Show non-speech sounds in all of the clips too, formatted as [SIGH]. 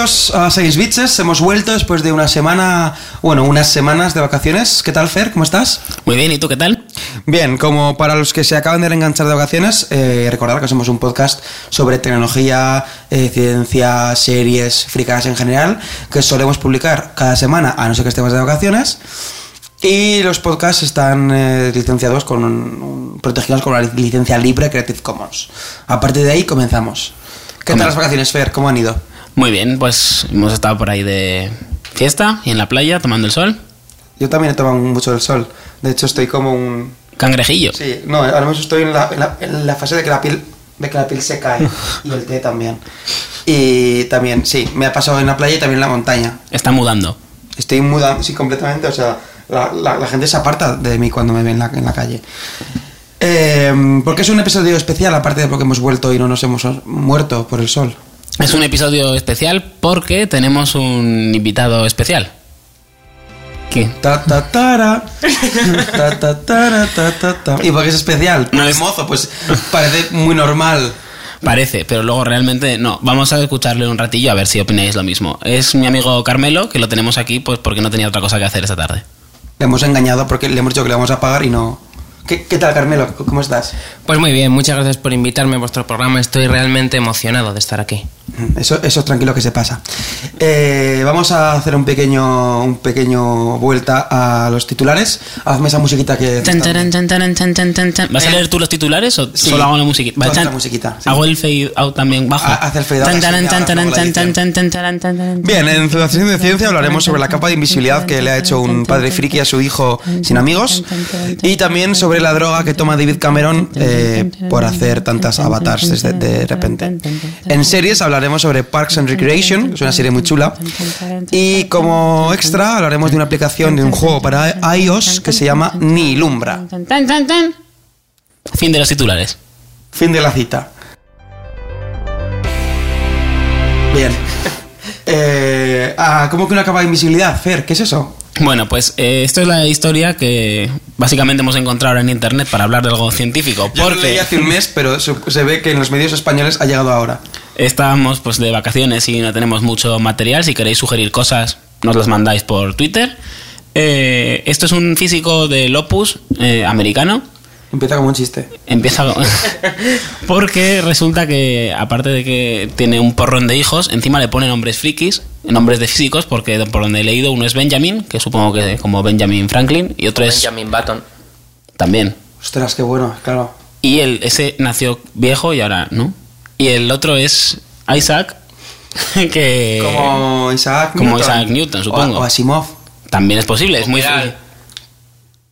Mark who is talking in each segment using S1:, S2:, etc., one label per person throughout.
S1: Bienvenidos a 6 Bitches. Hemos vuelto después de una semana, bueno, unas semanas de vacaciones. ¿Qué tal, Fer? ¿Cómo estás?
S2: Muy bien, ¿y tú qué tal?
S1: Bien, como para los que se acaban de enganchar de vacaciones, eh, recordar que somos un podcast sobre tecnología, eh, ciencia, series, fricadas en general, que solemos publicar cada semana, a no ser que estemos de vacaciones. Y los podcasts están eh, licenciados con un- protegidos con la licencia libre Creative Commons. A partir de ahí comenzamos. ¿Qué tal las vacaciones, Fer? ¿Cómo han ido?
S2: Muy bien, pues hemos estado por ahí de fiesta y en la playa tomando el sol.
S1: Yo también he tomado mucho el sol. De hecho, estoy como un...
S2: Cangrejillo.
S1: Sí, no, ahora mismo estoy en la, en la- en la fase de que la piel de que la piel se cae. [LAUGHS] y el té también. Y también, sí, me ha pasado en la playa y también en la montaña.
S2: Está mudando.
S1: Estoy muda, sí, completamente. O sea, la, la- la gente se aparta de mí cuando me ve en la, en la calle. Eh, porque es un episodio especial, aparte de porque hemos vuelto y no nos hemos muerto por el sol.
S2: Es un episodio especial porque tenemos un invitado especial. ¿Qué?
S1: Ta ta tara, ta ta tara, ta ta ta. ¿Y porque es especial?
S2: No es-
S1: es mozo, pues parece muy normal.
S2: Parece, pero luego realmente no. Vamos a escucharle un ratillo a ver si opináis lo mismo. Es mi amigo Carmelo, que lo tenemos aquí pues porque no tenía otra cosa que hacer esta tarde.
S1: Le hemos engañado porque le hemos dicho que le vamos a pagar y no. ¿Qué, qué tal, Carmelo? ¿Cómo estás?
S3: Pues muy bien, muchas gracias por invitarme a vuestro programa. Estoy realmente emocionado de estar aquí.
S1: Eso, eso tranquilo que se pasa. Eh, vamos a hacer un pequeño, un pequeño vuelta a los titulares. Hazme esa musiquita que.
S2: Tan, tan, tan, tan, tan, tan. ¿Vas a leer tú los titulares o
S1: Sí.
S2: solo hago la musiquita? Tan-
S1: la musiquita, sí.
S2: Hago el fade out también bajo.
S1: Haz el fade out. Bien, en Fundación de Ciencia hablaremos sobre la capa de invisibilidad que le ha hecho un padre friki a su hijo sin amigos y también sobre la droga que toma David Cameron eh, por hacer tantas avatars desde de repente. En series hablaremos sobre Parks and Recreation, que es una serie muy chula, y como extra hablaremos de una aplicación de un juego para iOS que se llama Nilumbra.
S2: Fin de los titulares.
S1: Fin de la cita. Bien. [LAUGHS] Eh, ah, ¿Cómo que una capa de invisibilidad? Fer, ¿qué es eso?
S2: Bueno, pues eh, esto es la historia que básicamente hemos encontrado en internet para hablar de algo científico.
S1: Yo lo leí hace un mes, pero se, ve que en los medios españoles ha llegado ahora.
S2: estábamos pues de vacaciones y no tenemos mucho material. Si queréis sugerir cosas, nos las mandáis por Twitter. Eh, esto es un físico del Opus eh, americano.
S1: Empieza como un chiste.
S2: Empieza con- [LAUGHS] porque resulta que aparte de que tiene un porrón de hijos, encima le pone nombres frikis, nombres de físicos, porque por donde he leído uno es Benjamin, que supongo que como Benjamin Franklin, y otro es
S3: Benjamin Button.
S2: también.
S1: Ostras, qué bueno, claro.
S2: Y el, ese nació viejo y ahora no. Y el otro es Isaac, [LAUGHS] que
S1: Como Isaac
S2: Eh, como
S1: Newton.
S2: Isaac Newton, supongo.
S1: O, o Asimov.
S2: también es posible, es muy.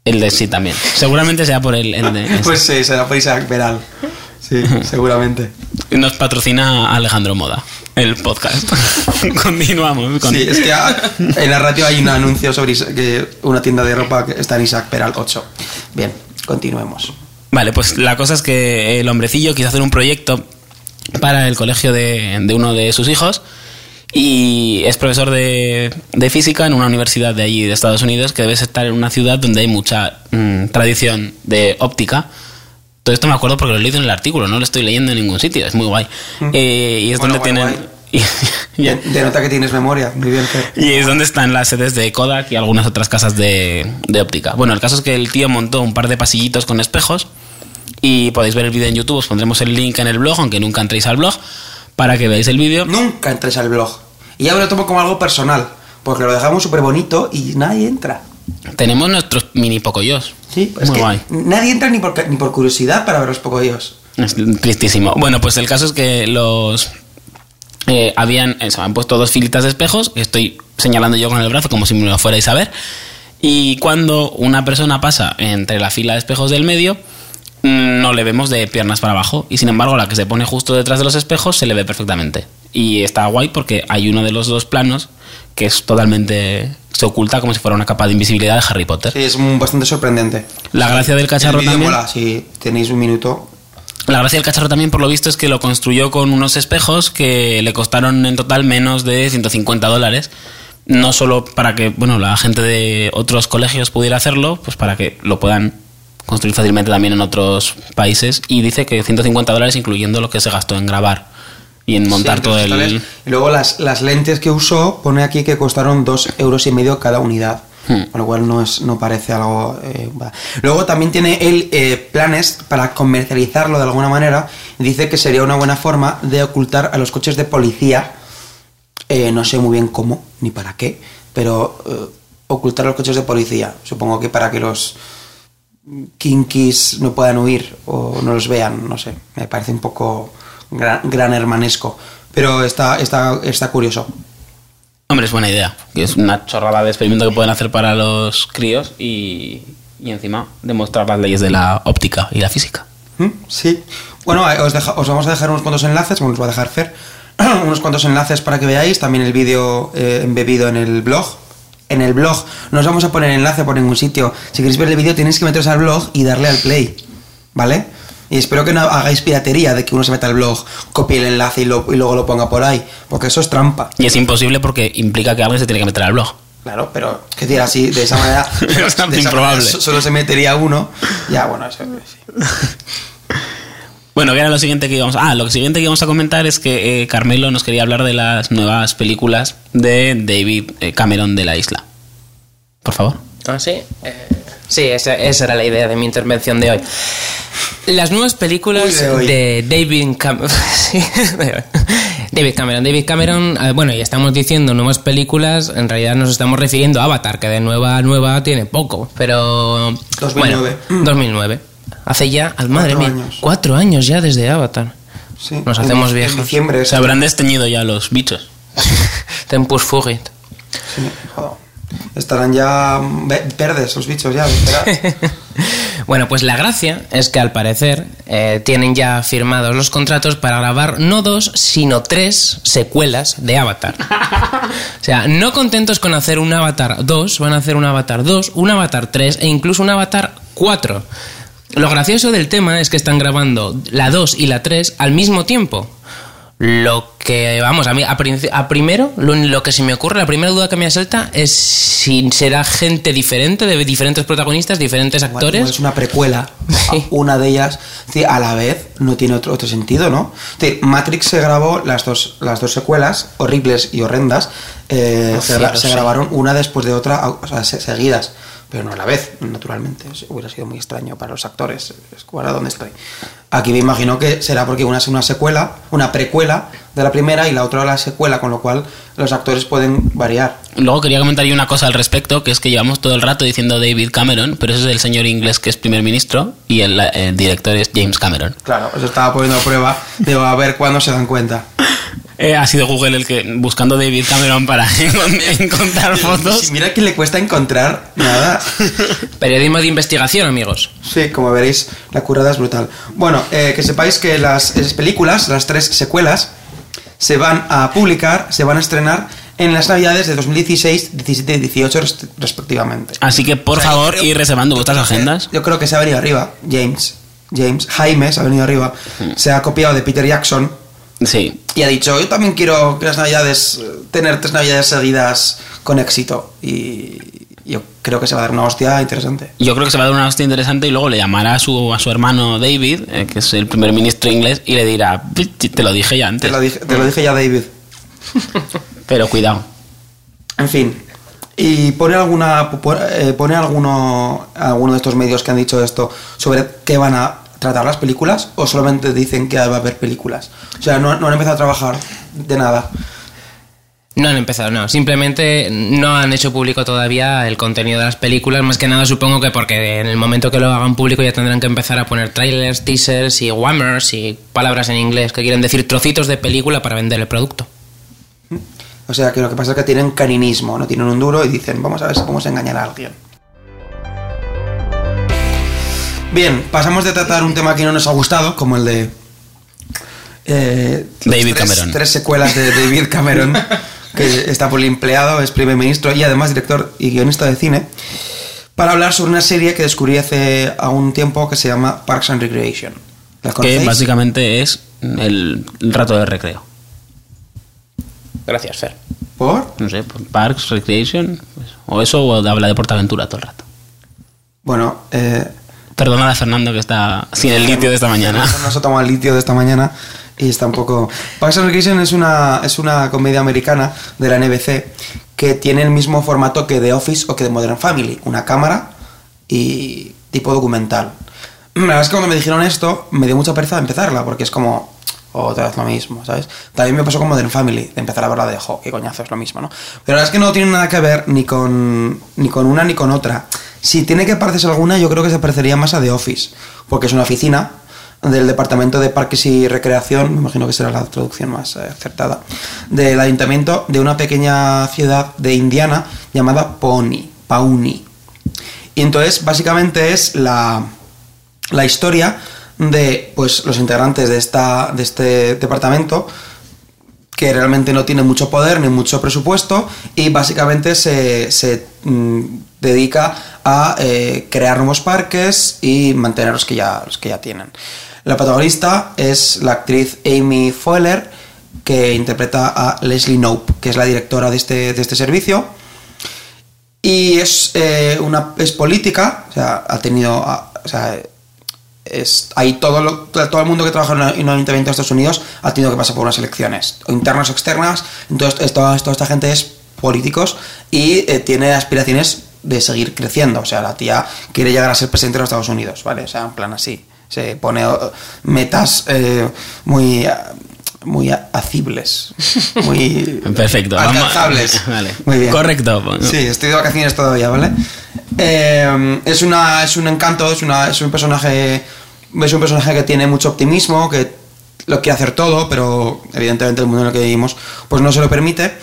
S2: El de sí también. Seguramente sea por el, el de... [LAUGHS]
S1: Pues sí, será por Isaac Peral. Sí, [LAUGHS] seguramente.
S2: Nos patrocina Alejandro Moda, el podcast. [LAUGHS] Continuamos. con-
S1: Sí, es que [LAUGHS] en la radio hay un anuncio sobre que una tienda de ropa que está en Isaac Peral 8. Bien, continuemos.
S2: Vale, pues la cosa es que el hombrecillo quiso hacer un proyecto para el colegio de, de uno de sus hijos y es profesor de, de física en una universidad de allí de Estados Unidos que debe estar en una ciudad donde hay mucha mm, tradición de óptica. Todo esto me acuerdo porque lo he leído en el artículo, no lo estoy leyendo en ningún sitio, es muy guay. Eh, y es
S1: Bueno,
S2: donde
S1: guay,
S2: tienen... [LAUGHS]
S1: Denota que tienes memoria. Muy bien, Fer.
S2: y es donde están las sedes de Kodak y algunas otras casas de, de óptica. Bueno, el caso es que el tío montó un par de pasillitos con espejos y podéis ver el vídeo en YouTube, os pondremos el link en el blog, aunque nunca entréis al blog, para que veáis el vídeo.
S1: Nunca entres al blog. Y ya me lo tomo como algo personal. Porque lo dejamos súper bonito y nadie entra.
S2: Tenemos nuestros mini pocoyos.
S1: Sí, es
S2: Muy
S1: que
S2: guay.
S1: nadie entra ni por, ni por curiosidad para ver los pocodíos.
S2: Es tristísimo. Bueno, pues el caso es que los... eh, habían, eso, han puesto dos filitas de espejos, que estoy señalando yo con el brazo como si me lo fuerais a ver. Y cuando una persona pasa entre la fila de espejos del medio, mm, no le vemos de piernas para abajo. Y sin embargo, la que se pone justo detrás de los espejos se le ve perfectamente. Y está guay porque hay uno de los dos planos que es totalmente. se oculta como si fuera una capa de invisibilidad de Harry Potter.
S1: Sí, es bastante sorprendente.
S2: La gracia del cacharro también.
S1: mola, si tenéis un minuto.
S2: La gracia del cacharro también, por lo visto, es que lo construyó con unos espejos que le costaron en total menos de 150 dólares. No solo para que, bueno, la gente de otros colegios pudiera hacerlo, pues para que lo puedan construir fácilmente también en otros países. Y dice que 150 dólares incluyendo lo que se gastó en grabar y en montar
S1: Sí,
S2: todo el...
S1: Y luego las, las lentes que usó, pone aquí que costaron dos euros y medio cada unidad.
S2: Hmm.
S1: Con lo cual no, es, no parece algo... eh. Luego también tiene él eh, planes para comercializarlo de alguna manera. Dice que sería una buena forma de ocultar a los coches de policía. eh, no sé muy bien cómo ni para qué, pero ocultar los coches de policía. Supongo que para que los kinkis no puedan huir o no los vean, no sé. Me parece un poco gran, gran hermanesco. Pero está, está, está curioso.
S2: Hombre, es buena idea. Es una chorrada de experimento que pueden hacer para los críos y, y encima demostrar las leyes de la óptica y la física.
S1: ¿Mm? Sí. Bueno, eh, os, deja- os vamos a dejar unos cuantos enlaces, bueno, os va a dejar Fer, [CLEARS THROAT] unos cuantos enlaces para que veáis, también el vídeo eh, embebido en el blog. En el blog no os vamos a poner enlace por ningún sitio. Si queréis ver el vídeo tenéis que meteros al blog y darle al play, ¿vale? Y espero que no hagáis piratería de que uno se meta al blog, copie el enlace y, lo- y luego lo ponga por ahí, porque eso es trampa.
S2: Y es imposible porque implica que alguien se tiene que meter al blog.
S1: Claro, pero que decir así, de esa manera, [LAUGHS]
S2: Es
S1: esa
S2: improbable.
S1: manera solo se metería uno. Ya, bueno, eso sí. [LAUGHS]
S2: Bueno, que era lo siguiente que íbamos Ah, lo siguiente que íbamos a comentar es que eh, Carmelo nos quería hablar de las nuevas películas de David eh, Cameron de la isla. Por favor.
S3: ¿Ah, sí? Eh, sí, esa, esa era la idea de mi intervención de hoy. Las nuevas películas
S1: de
S3: David Cameron. [LAUGHS] David Cameron. David Cameron, eh, bueno, ya estamos diciendo nuevas películas, en realidad nos estamos refiriendo a Avatar, que de nueva nueva tiene poco, pero...
S1: 2009.
S3: Bueno, 2009. Hace ya, al madre
S1: Cuatro
S3: mía,
S1: años.
S3: cuatro años ya desde Avatar.
S1: Sí.
S3: Nos hacemos viejos.
S1: En diciembre.
S2: Se habrán desteñido ya los bichos. [LAUGHS]
S3: Tempus fugit.
S1: Sí, joder. Estarán ya ve- verdes los bichos ya. [LAUGHS]
S3: Bueno, pues la gracia es que al parecer eh, tienen ya firmados los contratos para grabar no dos, sino tres secuelas de Avatar. O sea, no contentos con hacer un Avatar 2, van a hacer un Avatar 2, un Avatar 3 e incluso un Avatar 4. Lo gracioso del tema es que están grabando la 2 y la 3 al mismo tiempo. Lo que, vamos, a mí, a, primero, lo, lo que se me ocurre, la primera duda que me asalta es si será gente diferente, de diferentes protagonistas, diferentes actores.
S1: es una precuela. [LAUGHS]
S3: Sí.
S1: Una de ellas, a la vez, no tiene otro, otro sentido, ¿no? Matrix se grabó, las dos, las dos secuelas, horribles y horrendas, eh, se, gra-
S3: cielos,
S1: se
S3: sí.
S1: grabaron una después de otra, o sea, se- seguidas. Pero no a la vez, naturalmente. Eso Hubiera sido muy extraño para los actores. ¿ahora dónde estoy? Aquí me imagino que será porque una es una secuela, una precuela de la primera y la otra la secuela, con lo cual los actores pueden variar.
S2: Luego quería comentar yo una cosa al respecto, que es que llevamos todo el rato diciendo David Cameron, pero ese es el señor inglés que es primer ministro y el, el director es James Cameron.
S1: Claro, eso estaba poniendo a prueba. Digo, a ver cuándo se dan cuenta. [LAUGHS]
S2: Eh, ha sido Google el que buscando David Cameron para [LAUGHS] encon- encontrar fotos.
S1: Mira que le cuesta encontrar nada. [LAUGHS]
S3: Periodismo de investigación, amigos.
S1: Sí, como veréis, la currada es brutal. Bueno, eh, que sepáis que las, películas, las tres secuelas, se van a publicar, se van a estrenar en las navidades de 2016, 17 y 18 rest- respectivamente.
S2: Así que por
S1: O sea, yo
S2: favor,
S1: creo-
S2: ir reservando vuestras agendas.
S1: Yo creo que se ha venido arriba, James. James, Jaime se ha venido arriba. Se ha copiado de Peter Jackson
S2: Sí.
S1: y ha dicho, yo también quiero que las navidades, eh, tener tres navidades seguidas con éxito. Y yo creo que se va a dar una hostia interesante.
S2: Yo creo que se va a dar una hostia interesante y luego le llamará a su, a su hermano David, eh, que es el primer ministro inglés, y le dirá, te lo dije ya
S1: Te
S2: antes.
S1: lo dije, te lo dije ya, David. [LAUGHS]
S2: Pero cuidado.
S1: En fin. Y pone alguna eh, pone alguno alguno de estos medios que han dicho esto sobre qué van a tratar las películas o solamente dicen que va a haber películas. O sea, no, no han empezado a trabajar de nada.
S3: No han empezado, no. Simplemente no han hecho público todavía el contenido de las películas. Más que nada, supongo que porque en el momento que lo hagan público ya tendrán que empezar a poner trailers, teasers y whammers y palabras en inglés que quieren decir trocitos de película para vender el producto.
S1: O sea, que lo que pasa es que tienen caninismo, no tienen un duro y dicen, vamos a ver si podemos engañar a alguien. Bien, pasamos de tratar un tema que no nos ha gustado, como el de... eh,
S2: David
S1: tres,
S2: Cameron.
S1: Tres secuelas de David Cameron, [LAUGHS] que está por empleado, es primer ministro y además director y guionista de cine, para hablar sobre una serie que descubrí hace algún tiempo que se llama Parks and Recreation. ¿La
S2: Que básicamente es el, rato de recreo.
S3: Gracias, Fer.
S1: ¿Por?
S2: No sé, Parks, Recreation, pues, o eso, o habla de Portaventura todo el rato.
S1: Bueno, eh,
S2: Perdonad a Fernando que está sin el litio de esta mañana.
S1: No se ha tomado el litio de esta mañana. Y está un poco... Parks and Recreation es una, es una comedia americana de la NBC que tiene el mismo formato que The Office o que The Modern Family. Una cámara y tipo documental. La verdad es que cuando me dijeron esto, me dio mucha pereza empezarla, porque es como otra vez lo mismo, ¿sabes? También me pasó con Modern Family, de empezar a verla de, jo, qué coñazo, es lo mismo, ¿no? Pero la verdad es que no tiene nada que ver ni con, ni con una ni con otra. Si tiene que parecerse alguna, yo creo que se parecería más a The Office, porque es una oficina del Departamento de Parques y Recreación, me imagino que será la traducción más eh, acertada, del ayuntamiento de una pequeña ciudad de Indiana llamada Pony, Pawnee. Y entonces, básicamente es la, la historia de pues, los integrantes de, esta, de este departamento que realmente no tiene mucho poder ni mucho presupuesto y básicamente se, se mm, dedica a eh, crear nuevos parques y mantener los que ya, los que ya tienen. La protagonista es la actriz Amy Foeller, que interpreta a Leslie Knope, que es la directora de este, de este servicio. Y es, eh, una, es política, o sea, ha tenido. O sea, es, ahí todo, todo el mundo que trabaja en un- en un ayuntamiento de Estados Unidos ha tenido que pasar por unas elecciones, internas o externas. Entonces, toda esta gente es políticos y eh, tiene aspiraciones de seguir creciendo. O sea, la tía quiere llegar a ser presidente de los Estados Unidos, ¿vale? O sea, en plan así. Se pone eh, metas eh, muy, muy acibles, [LAUGHS] muy
S2: Perfecto.
S1: alcanzables. [LAUGHS]
S2: Vale.
S1: Muy bien.
S2: Correcto.
S1: Sí, estoy de vacaciones todavía, ¿vale? Eh, es, una, es un encanto, es, una, es un personaje. Es un personaje que tiene mucho optimismo, que lo quiere hacer todo, pero evidentemente el mundo en el que vivimos pues no se lo permite.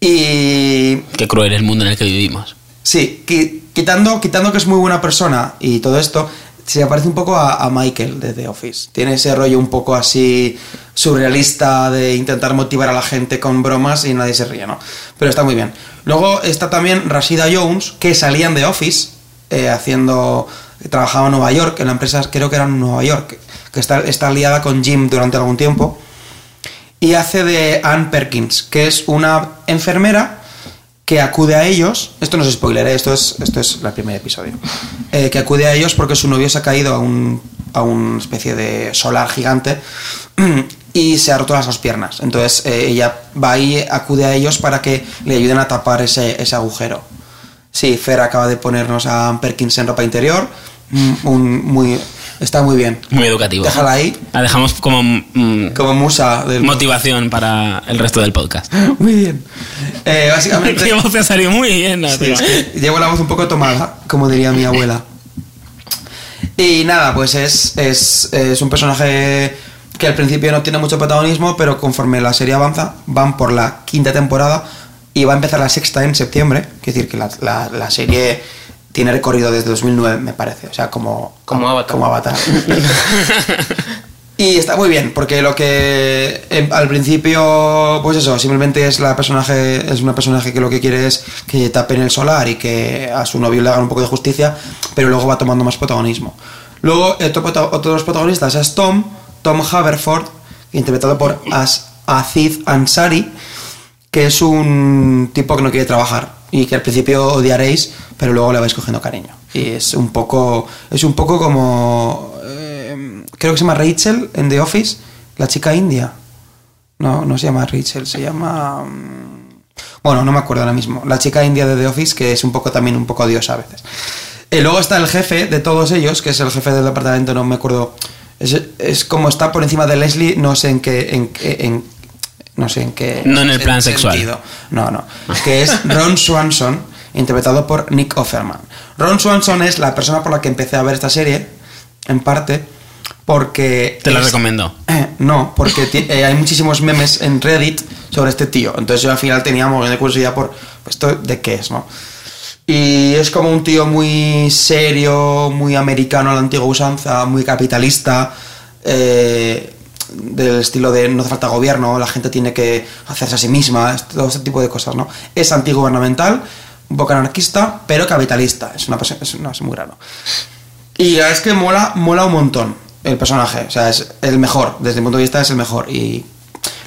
S1: Y
S2: Qué cruel el mundo en el que vivimos.
S1: Sí, qui- quitando, quitando que es muy buena persona y todo esto, se parece un poco a, Michael de The Office. Tiene ese rollo un poco así surrealista de intentar motivar a la gente con bromas y nadie se ríe, ¿no? Pero está muy bien. Luego está también Rashida Jones, que salía en The Office, eh, haciendo. Trabajaba en Nueva York, en la empresa, creo que era en Nueva York, que está, está con Jim durante algún tiempo. Y hace de Ann Perkins, que es una enfermera que acude a ellos, esto no es spoiler, ¿eh? esto es, esto es el primer episodio, eh, que acude a ellos porque su novio se ha caído a un a una especie de solar gigante [CLEARS THROAT] y se ha roto las dos piernas. Entonces eh, ella va y acude a ellos para que le ayuden a tapar ese, ese agujero. Sí, Fer acaba de ponernos a Perkins en ropa interior, mm, un- muy, está muy bien.
S2: Muy educativo.
S1: Déjala ahí,
S2: La dejamos como mm,
S1: como musa del...
S2: motivación para el resto del podcast. [LAUGHS]
S1: Muy bien. Eh, básicamente... [LAUGHS]
S2: Qué voz te ha salido muy bien, ¿no,
S1: Sí,
S2: tío?
S1: es que llevo la voz un poco tomada, como diría mi abuela. Y nada, pues es, es, es un personaje que al principio no tiene mucho protagonismo, pero conforme la serie avanza, van por la quinta temporada y va a empezar la sexta en septiembre. Quiere decir que la, la- la serie tiene recorrido desde 2009, me parece. O sea, como,
S3: Como Avatar.
S1: Como Avatar. [LAUGHS] Y está muy bien, porque lo que em, al principio, pues eso, simplemente es la personaje, es una personaje que lo que quiere es que tapen el solar y que a su novio le hagan un poco de justicia, pero luego va tomando más protagonismo. Luego, otro, prota- otro de los protagonistas es Tom, Tom Haverford, interpretado por As Aziz Ansari, que es un tipo que no quiere trabajar y que al principio odiaréis, pero luego le vais cogiendo cariño. Y es un poco, es un poco como, eh, creo que se llama Rachel en The Office, la chica india. No, no se llama Rachel, se llama... mm, Bueno, no me acuerdo ahora mismo. La chica india de The Office, que es un poco también un poco odiosa a veces. Y luego está el jefe de todos ellos, que es el jefe del departamento, no me acuerdo. Es, es como está por encima de Leslie, no sé en qué. No sé en qué.
S2: No en el plan sexual.
S1: sentido. No, no. Que es Ron Swanson, interpretado por Nick Offerman. Ron Swanson es la persona por la que empecé a ver esta serie, en parte, porque.
S2: Te la
S1: es-
S2: recomiendo.
S1: eh, no, porque eh, hay muchísimos memes en Reddit sobre este tío. Entonces yo al final tenía un montón de curiosidad por pues, esto de qué es, ¿no? Y es como un tío muy serio, muy americano a la antigua usanza, muy capitalista, eh, del estilo de no hace falta gobierno, la gente tiene que hacerse a sí misma, todo este tipo de cosas, ¿no? Es antigubernamental, un poco anarquista, pero capitalista. Es una es, no, es muy raro. Y es que mola, mola un montón el personaje. O sea, es el mejor. Desde mi punto de vista es el mejor. Y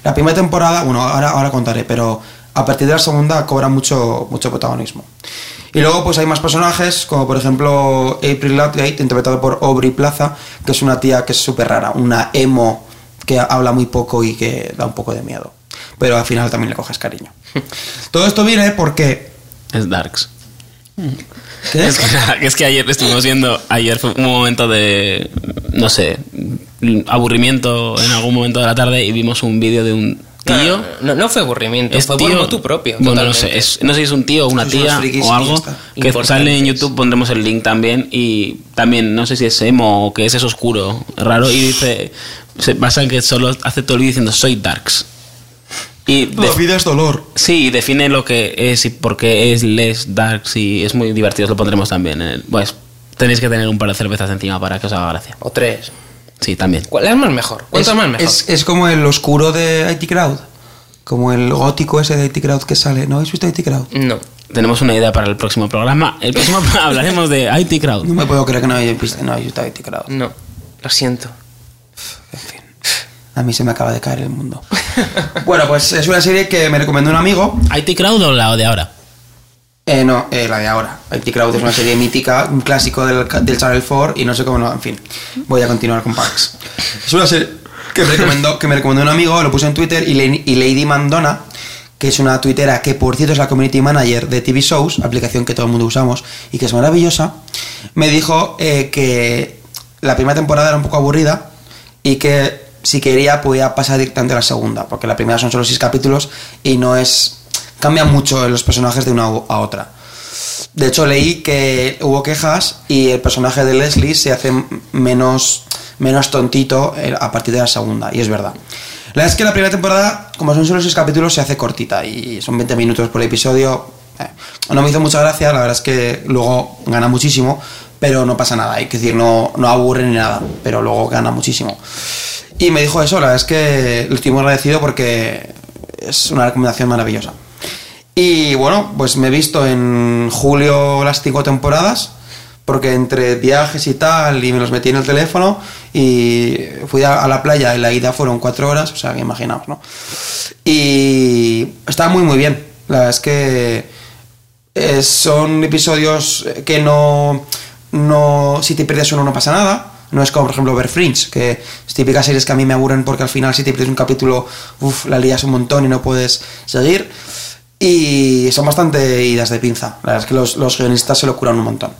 S1: la primera temporada, bueno, ahora, ahora contaré, pero a partir de la segunda cobra mucho, mucho protagonismo. Y luego pues hay más personajes, como por ejemplo April Ludgate, interpretado por Aubrey Plaza, que es una tía que es súper rara, una emo que habla muy poco y que da un poco de miedo. Pero al final también le coges cariño. [LAUGHS] Todo esto viene porque...
S2: Es Darks.
S1: ¿Qué?
S2: Es que, [LAUGHS] es que ayer estuvimos viendo, ayer fue un momento de, no sé, aburrimiento en algún momento de la tarde y vimos un vídeo de un tío.
S3: No, no fue aburrimiento,
S2: Es
S3: fue
S2: tío,
S3: por motu propio.
S2: Bueno, no sé, es- no sé si es un tío o una tía o algo que sale en YouTube, pondremos el link también y también no sé si es emo o que es, es oscuro, raro y dice, se basa en que solo hace todo el vídeo diciendo soy darks. Y
S1: La vida es dolor.
S2: sí, define lo que es y por qué es less darks y es muy divertido, os lo pondremos también. en el- pues tenéis que tener un par de cervezas encima para que os haga gracia.
S3: O tres.
S2: Sí, también.
S3: ¿Cuál es más mejor? ¿Cuánto
S1: es,
S3: más mejor?
S1: Es, es como el oscuro de IT Crowd. Como el gótico ese de IT Crowd que sale. ¿No habéis visto IT Crowd?
S3: No.
S2: Tenemos una idea para el próximo programa. El próximo programa [LAUGHS] hablaremos de IT Crowd.
S1: No me puedo creer que no hayáis visto, no hayáis visto IT Crowd.
S3: No. Lo siento.
S1: En fin. A mí se me acaba de caer el mundo. [LAUGHS] bueno, pues es una serie que me recomendó un amigo.
S2: IT Crowd o la de ahora.
S1: Eh, no, eh, la de ahora. IT Crowd es una serie mítica, un clásico del, Channel 4 y no sé cómo no. En fin, voy a continuar con Parks. Es una serie que me recomendó, que me recomendó un amigo, lo puse en Twitter y Lady Mandona, que es una tuitera que por cierto es la community manager de TV Shows, aplicación que todo el mundo usamos y que es maravillosa, me dijo eh, que la primera temporada era un poco aburrida y que si quería podía pasar directamente a la segunda, porque la primera son solo seis capítulos y no es... cambia mucho los personajes de una a otra. De hecho, leí que hubo quejas y el personaje de Leslie se hace menos, menos tontito eh, a partir de la segunda, y es verdad. La verdad es que la primera temporada, como son solo seis capítulos, se hace cortita y son 20 minutos por episodio. Eh, no me hizo mucha gracia, la verdad es que luego gana muchísimo, pero no pasa nada, hay que decir, no, no aburre ni nada, pero luego gana muchísimo. Y me dijo eso, la verdad es que lo estoy muy agradecido porque es una recomendación maravillosa. Y bueno, pues me he visto en julio las cinco temporadas, porque entre viajes y tal, y me los metí en el teléfono, y fui a, la playa, y la ida fueron cuatro horas, o sea, que imaginaos, ¿no? Y está muy, muy bien. La verdad es que eh, son episodios que no, no. Si te pierdes uno, no pasa nada. No es como, por ejemplo, ver Fringe, que es típicas series que a mí me aburren porque al final, si te pierdes un capítulo, uff, la lías un montón y no puedes seguir. Y son bastante idas de pinza. La verdad es que los, los guionistas se lo curan un montón.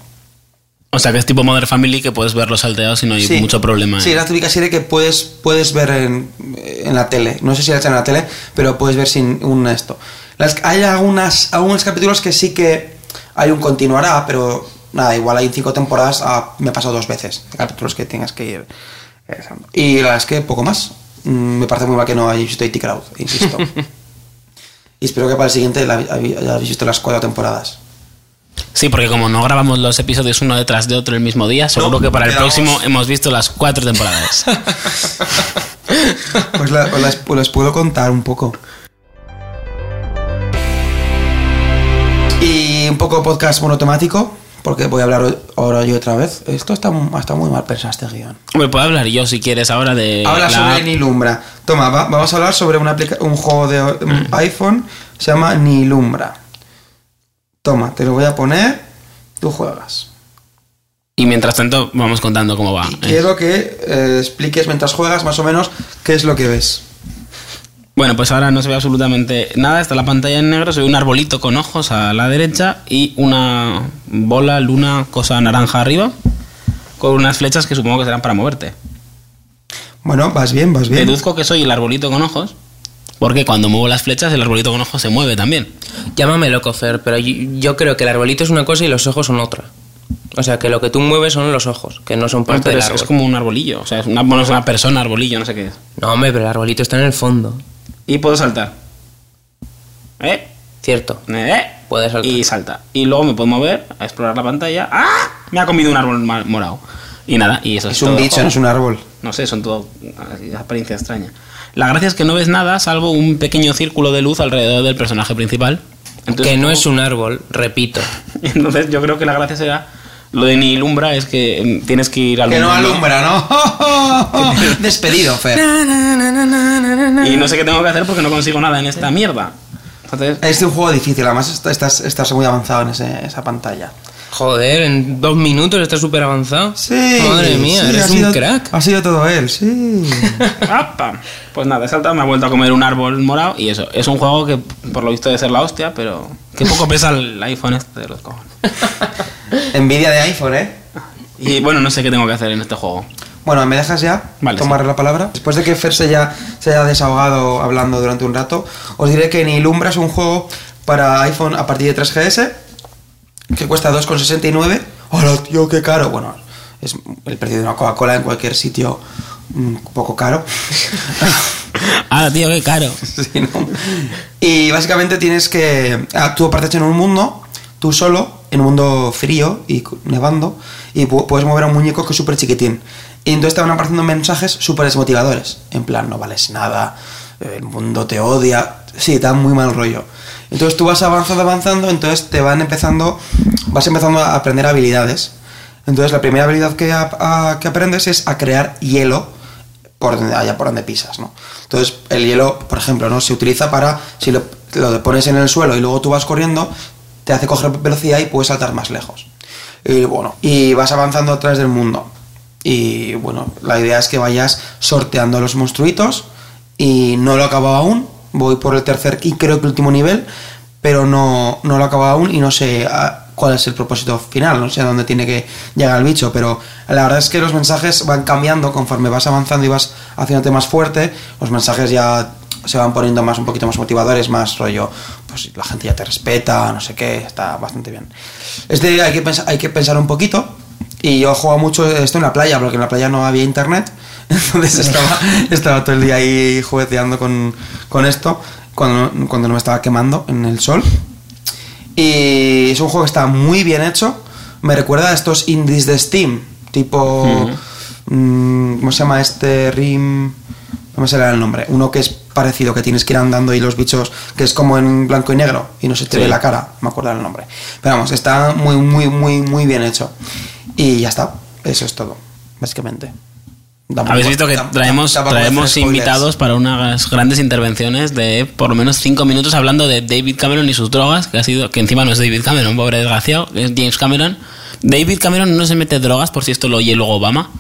S2: O sea que es tipo Mother Family que puedes verlos salteados y no hay
S1: Sí.
S2: mucho problema.
S1: Sí,
S2: ¿eh?
S1: es la típica serie que puedes, puedes ver en, en la tele. No sé si la echan en la tele, pero puedes ver sin un esto. Las, hay algunas, algunos capítulos que sí que hay un continuará, pero nada, igual hay cinco temporadas, ah, me he pasado dos veces. Capítulos que tengas que ir. eh, Y la verdad es que poco más. Mm, Me parece muy mal que no visto IT Crowd, insisto. [LAUGHS] y espero que para el siguiente la, hayáis visto las cuatro temporadas.
S2: Sí, porque como no grabamos los episodios uno detrás de otro el mismo día, seguro que para el
S1: quedamos-
S2: próximo hemos visto las cuatro temporadas. [LAUGHS]
S1: Pues, la- os las, os las puedo contar un poco. Y un poco podcast monotemático, porque voy a hablar ahora yo otra vez. Esto está, está muy mal pensado este guion.
S2: Me puedo hablar yo si quieres ahora de.
S1: Habla
S2: la-
S1: sobre Nilumbra. Toma, va- vamos a hablar sobre una aplica- un juego de um, iPhone, se llama Nilumbra. Toma, te lo voy a poner, tú juegas.
S2: Y mientras tanto, vamos contando cómo va.
S1: Y quiero que eh, expliques mientras juegas más o menos qué es lo que ves.
S2: Bueno, pues ahora no se ve absolutamente nada. Está la pantalla en negro. Se ve un arbolito con ojos a la derecha y una bola, luna, cosa naranja arriba. Con unas flechas que supongo que serán para moverte.
S1: Bueno, vas bien, vas bien.
S2: Deduzco que soy el arbolito con ojos. Porque cuando muevo las flechas, el arbolito con ojos se mueve también.
S3: Llámame loco, Fer, pero yo, yo creo que el arbolito es una cosa y los ojos son otra. O sea, que lo que tú mueves son los ojos, que no son parte
S2: Pero
S3: del
S2: es,
S3: árbol.
S2: es como un arbolillo. O sea, es una, bueno, es una persona, arbolillo, no sé qué es.
S3: No, hombre, pero el arbolito está en el fondo.
S2: Y puedo saltar. ¿Eh?
S3: Cierto.
S2: ¿Eh?
S3: Puedes saltar.
S2: Y salta. Y luego me puedo mover a explorar la pantalla. ¡Ah! Me ha comido un árbol morado. Y nada, y eso es,
S1: Es un bicho, no es un árbol.
S2: No sé, son todo apariencia extraña. La gracia es que no ves nada salvo un pequeño círculo de luz alrededor del personaje principal.
S3: que no es un árbol, repito. [LAUGHS]
S2: Entonces yo creo que la gracia será... Lo de Nilumbra es que mm, tienes que ir al
S1: Que no alumbra, ¿no? [LAUGHS] Despedido, Fer.
S2: Y no sé qué tengo que hacer porque no consigo nada en esta mierda. Entonces...
S1: Es un juego difícil, además está- estás, estás muy avanzado en ese- esa pantalla.
S3: Joder, en dos minutos está súper avanzado.
S1: Sí.
S3: Madre mía,
S1: sí,
S3: eres un
S1: sido-
S3: crack.
S1: Ha sido todo él, sí. [LAUGHS]
S2: Pues nada, he saltado, me ha vuelto a comer un árbol morado y eso. Es un juego que por lo visto debe ser la hostia, pero que poco pesa el iPhone este de los cojones. [LAUGHS]
S1: Envidia de iPhone, ¿eh?
S2: Y bueno, no sé qué tengo que hacer en este juego.
S1: Bueno, ¿me dejas ya
S2: Vale,
S1: tomar
S2: sí.
S1: la palabra? Después de que Fer se, ya, se haya desahogado hablando durante un rato, os diré que Nilumbra es un juego para iPhone a partir de 3GS que cuesta 2,69. ¡Hola, tío, qué caro! Bueno, es el precio de una Coca-Cola en cualquier sitio un poco caro. [LAUGHS]
S2: Ah, tío, qué caro. [LAUGHS]
S1: Sí, ¿no? Y básicamente tienes que. ah, Tú apareces en un mundo, tú solo, en un mundo frío y nevando, y pu- puedes mover a un muñeco que es súper chiquitín. Y entonces te van apareciendo mensajes súper desmotivadores. En plan, no vales nada, el mundo te odia. Sí, te da muy mal rollo. Entonces tú vas avanzando, avanzando, entonces te van empezando. Vas empezando a aprender habilidades. Entonces la primera habilidad que, que aprendes es a crear hielo por donde allá por donde pisas, ¿no? Entonces, el hielo, por ejemplo, ¿no? Se utiliza para, si lo, lo pones en el suelo y luego tú vas corriendo, te hace coger velocidad y puedes saltar más lejos. Y bueno, y vas avanzando a través del mundo. Y bueno, la idea es que vayas sorteando los monstruitos y no lo he acabado aún. Voy por el tercer y creo que último nivel, pero no, no lo he acabado aún y no sé ah, cuál es el propósito final, no sé a dónde tiene que llegar el bicho, pero la verdad es que los mensajes van cambiando conforme vas avanzando y vas haciéndote más fuerte, los mensajes ya se van poniendo más un poquito más motivadores, más rollo, pues la gente ya te respeta, no sé qué, está bastante bien. Este hay que pensar, hay que pensar un poquito y yo jugado mucho esto en la playa, porque en la playa no había internet, [LAUGHS] entonces estaba, [LAUGHS] estaba todo el día ahí jugueteando con, con esto, cuando, no- cuando no me estaba quemando en el sol. Y es un juego que está muy bien hecho. Me recuerda a estos indies de Steam, tipo. mm, ¿Cómo se llama este? Rim. No me sale el nombre. Uno que es parecido, que tienes que ir andando y los bichos, que es como en blanco y negro y no se te
S2: Sí.
S1: ve la cara. Me acuerdo el nombre. Pero vamos, está muy, muy, muy, muy bien hecho. Y ya está. Eso es todo, básicamente. Tampoco-
S2: Habéis visto que traemos, traemos invitados para unas grandes intervenciones de por lo menos cinco minutos hablando de David Cameron y sus drogas, que ha sido, que encima no es David Cameron, pobre desgraciado, es James Cameron. David Cameron no se mete drogas, por si esto lo oye luego Obama.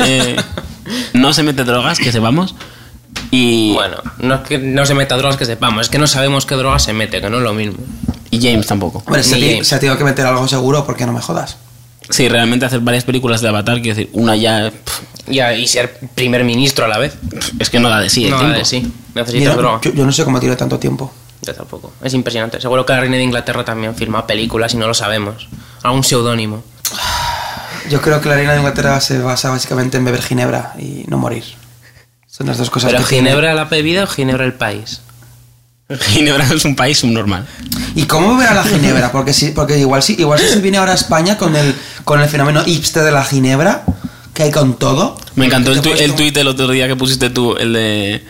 S2: Eh, [LAUGHS] no se mete drogas, que sepamos. Y,
S3: Bueno, no es que no se meta drogas que sepamos, es que no sabemos qué droga se mete, que no es lo mismo.
S2: y James tampoco.
S1: Hombre, se,
S3: James.
S1: se ha tenido que meter algo seguro porque no me jodas.
S2: Sí, realmente hacer varias películas de Avatar, quiero decir, una ya pff,
S3: Ya, y ser primer ministro a la vez.
S2: es que no da de sí el
S3: no,
S2: tiempo.
S3: vale, sí. Necesitas
S1: Mira,
S3: droga.
S1: yo, yo no sé cómo tiene tanto tiempo.
S3: Yo tampoco. Es impresionante. Seguro que la reina de Inglaterra también firma películas y no lo sabemos. Algún seudónimo.
S1: Yo creo que la reina de Inglaterra se basa básicamente en beber ginebra y no morir. Son las dos cosas
S3: ¿Pero
S1: que tiene.
S3: Ginebra la bebida o Ginebra el país? [LAUGHS]
S2: Ginebra es un país subnormal.
S1: ¿Y cómo beberá la ginebra? Porque sí, porque igual sí, igual si se viene ahora a España con el con el fenómeno hipster de la ginebra, que hay con todo.
S2: Me encantó el, tu- el tuit del otro día que pusiste tú, el de...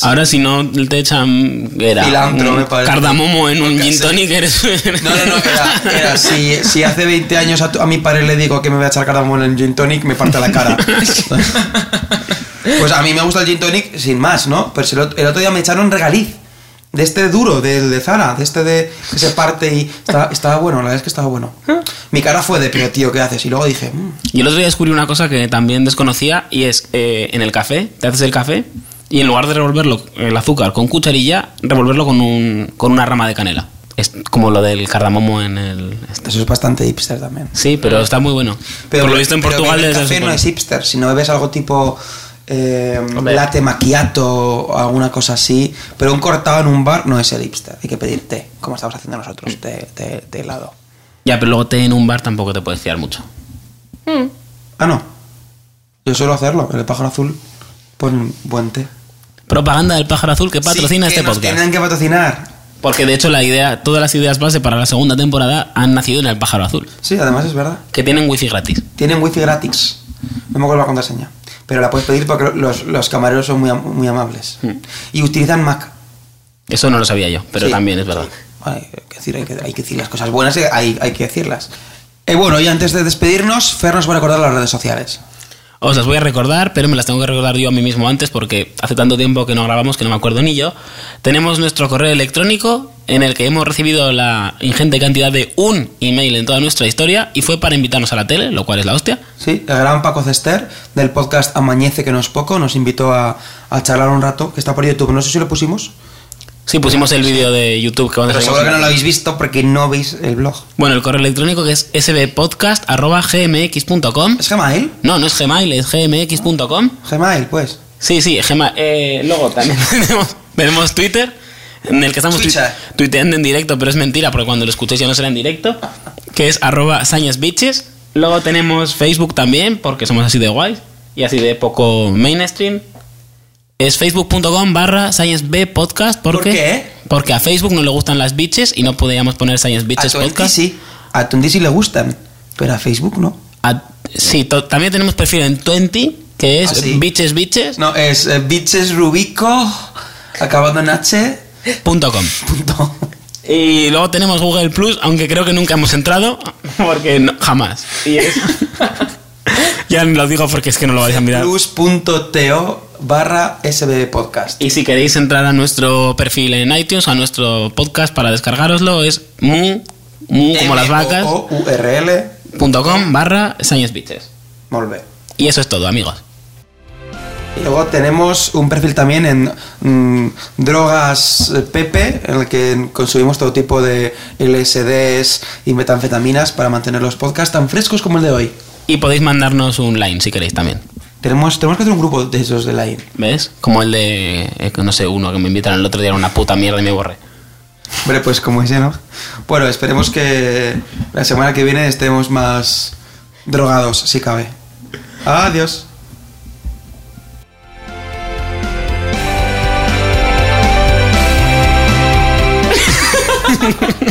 S2: Ahora si no te echan... ¿qué Era
S1: Cilantro,
S2: un
S1: me parece.
S2: cardamomo en un gin tonic, eres...
S1: No, no, no, era, era si, si hace 20 años a, tu- a mi padre le digo que me voy a echar cardamomo en el gin tonic, me parte la cara. [LAUGHS] Pues a mí me gusta el gin tonic sin más, ¿no? Pero el, otro, el día me echaron regaliz. De este duro, del de Zara, de este de que se parte y estaba, estaba bueno, la verdad es que estaba bueno. Mi cara fue de, pero tío, ¿qué haces? Y luego dije, "Mm,
S2: Y el otro día descubrí una cosa que también desconocía y es eh, en el café, te haces el café y en lugar de revolverlo el azúcar con cucharilla, revolverlo con, un, con una rama de canela. Es como lo del cardamomo en el... este.
S1: eso es bastante hipster también.
S2: Sí, pero está muy bueno.
S1: Pero,
S2: Por lo visto en
S1: pero
S2: Portugal
S1: beber
S2: desde
S1: café no es hipster, si no bebes algo tipo eh, latte macchiato o alguna cosa así, pero un cortado en un bar no es el hipster, hay que pedir té, como estamos haciendo nosotros, té, té, té helado.
S2: Ya, pero luego té en un bar tampoco te puedes fiar mucho.
S1: Ah, no. Yo suelo hacerlo, en el pájaro azul ponen buen té.
S2: Propaganda del pájaro azul que patrocina
S1: Sí, que
S2: este
S1: nos
S2: podcast.
S1: Tienen que patrocinar.
S2: Porque de hecho la idea, todas las ideas base para la segunda temporada han nacido en el pájaro azul,
S1: Sí, además es verdad.
S2: que tienen wifi gratis.
S1: Tienen wifi gratis. No me acuerdo la contraseña. Pero la puedes pedir porque los, los camareros son muy, muy amables.
S2: Mm.
S1: Y utilizan Mac.
S2: Eso no lo sabía yo, pero
S1: Sí,
S2: también es verdad.
S1: Hay que decir, hay que, hay que decir las cosas buenas, hay, hay que decirlas. Y bueno, y antes de despedirnos, Fer nos va a recordar las redes sociales.
S2: Os las voy a recordar, pero me las tengo que recordar yo a mí mismo antes porque hace tanto tiempo que no grabamos que no me acuerdo ni yo. Tenemos nuestro correo electrónico en el que hemos recibido la ingente cantidad de un email en toda nuestra historia y fue para invitarnos a la tele, lo cual es la hostia.
S1: Sí, el gran Paco Cester del podcast Amañece que no es poco nos invitó a, a charlar un rato, que está por YouTube. No sé si lo pusimos.
S2: Sí, pusimos el vídeo de YouTube que cuando
S1: Pero
S2: subimos-
S1: seguro que no lo habéis visto porque no veis el blog.
S2: Bueno, el correo electrónico que es sbpodcast.gmx.com.
S1: ¿Es Gmail?
S2: No, no es Gmail, es gmx.com.
S1: Gmail, pues.
S2: Sí, sí, Gmail. Eh, luego también [LAUGHS] tenemos, tenemos Twitter, en el que estamos
S1: Twitter.
S2: tuiteando en directo, pero es mentira, porque cuando lo escuchéis ya no será en directo, que es arroba sañasbitches. Luego tenemos Facebook también, porque somos así de guays y así de poco mainstream. Es facebook.com barra sciencebpodcast. ¿Por,
S1: ¿Por qué?
S2: Porque a Facebook no le gustan las bitches y no podíamos poner Science
S1: A
S2: Bitches
S1: Twenty
S2: Podcast.
S1: sí. A Twenty sí le gustan, pero a Facebook no.
S2: A- sí, to- también tenemos perfil en 20, que es
S1: ¿Ah, sí?
S2: bitches bitches
S1: No, es eh, Bitches Rubico, acabando en H.
S2: punto com.
S1: Punto.
S2: Y luego tenemos Google Plus, aunque creo que nunca hemos entrado, [LAUGHS] porque no- jamás. Y es- [LAUGHS] ya lo digo porque es que no lo vais a mirar.
S1: Plus.to barra SB Podcast.
S2: Y si queréis entrar a nuestro perfil en iTunes, a nuestro podcast para descargaroslo, es mu, mu como las vacas, com barra Science
S1: bé.
S2: Y eso es todo, amigos.
S1: Y luego tenemos un perfil también en mm, Drogas eh, Pepe, en el que consumimos todo tipo de LSDs y metanfetaminas para mantener los podcasts tan frescos como el de hoy.
S2: Y podéis mandarnos un line si queréis también.
S1: Tenemos, tenemos que hacer un grupo de esos de line.
S2: ¿Ves? Como el de, eh, no sé, uno que me invitaron el otro día, era una puta mierda y me borré.
S1: Hombre, pues como ese, ¿no? Bueno, esperemos que la semana que viene estemos más drogados, si cabe. Adiós. [LAUGHS]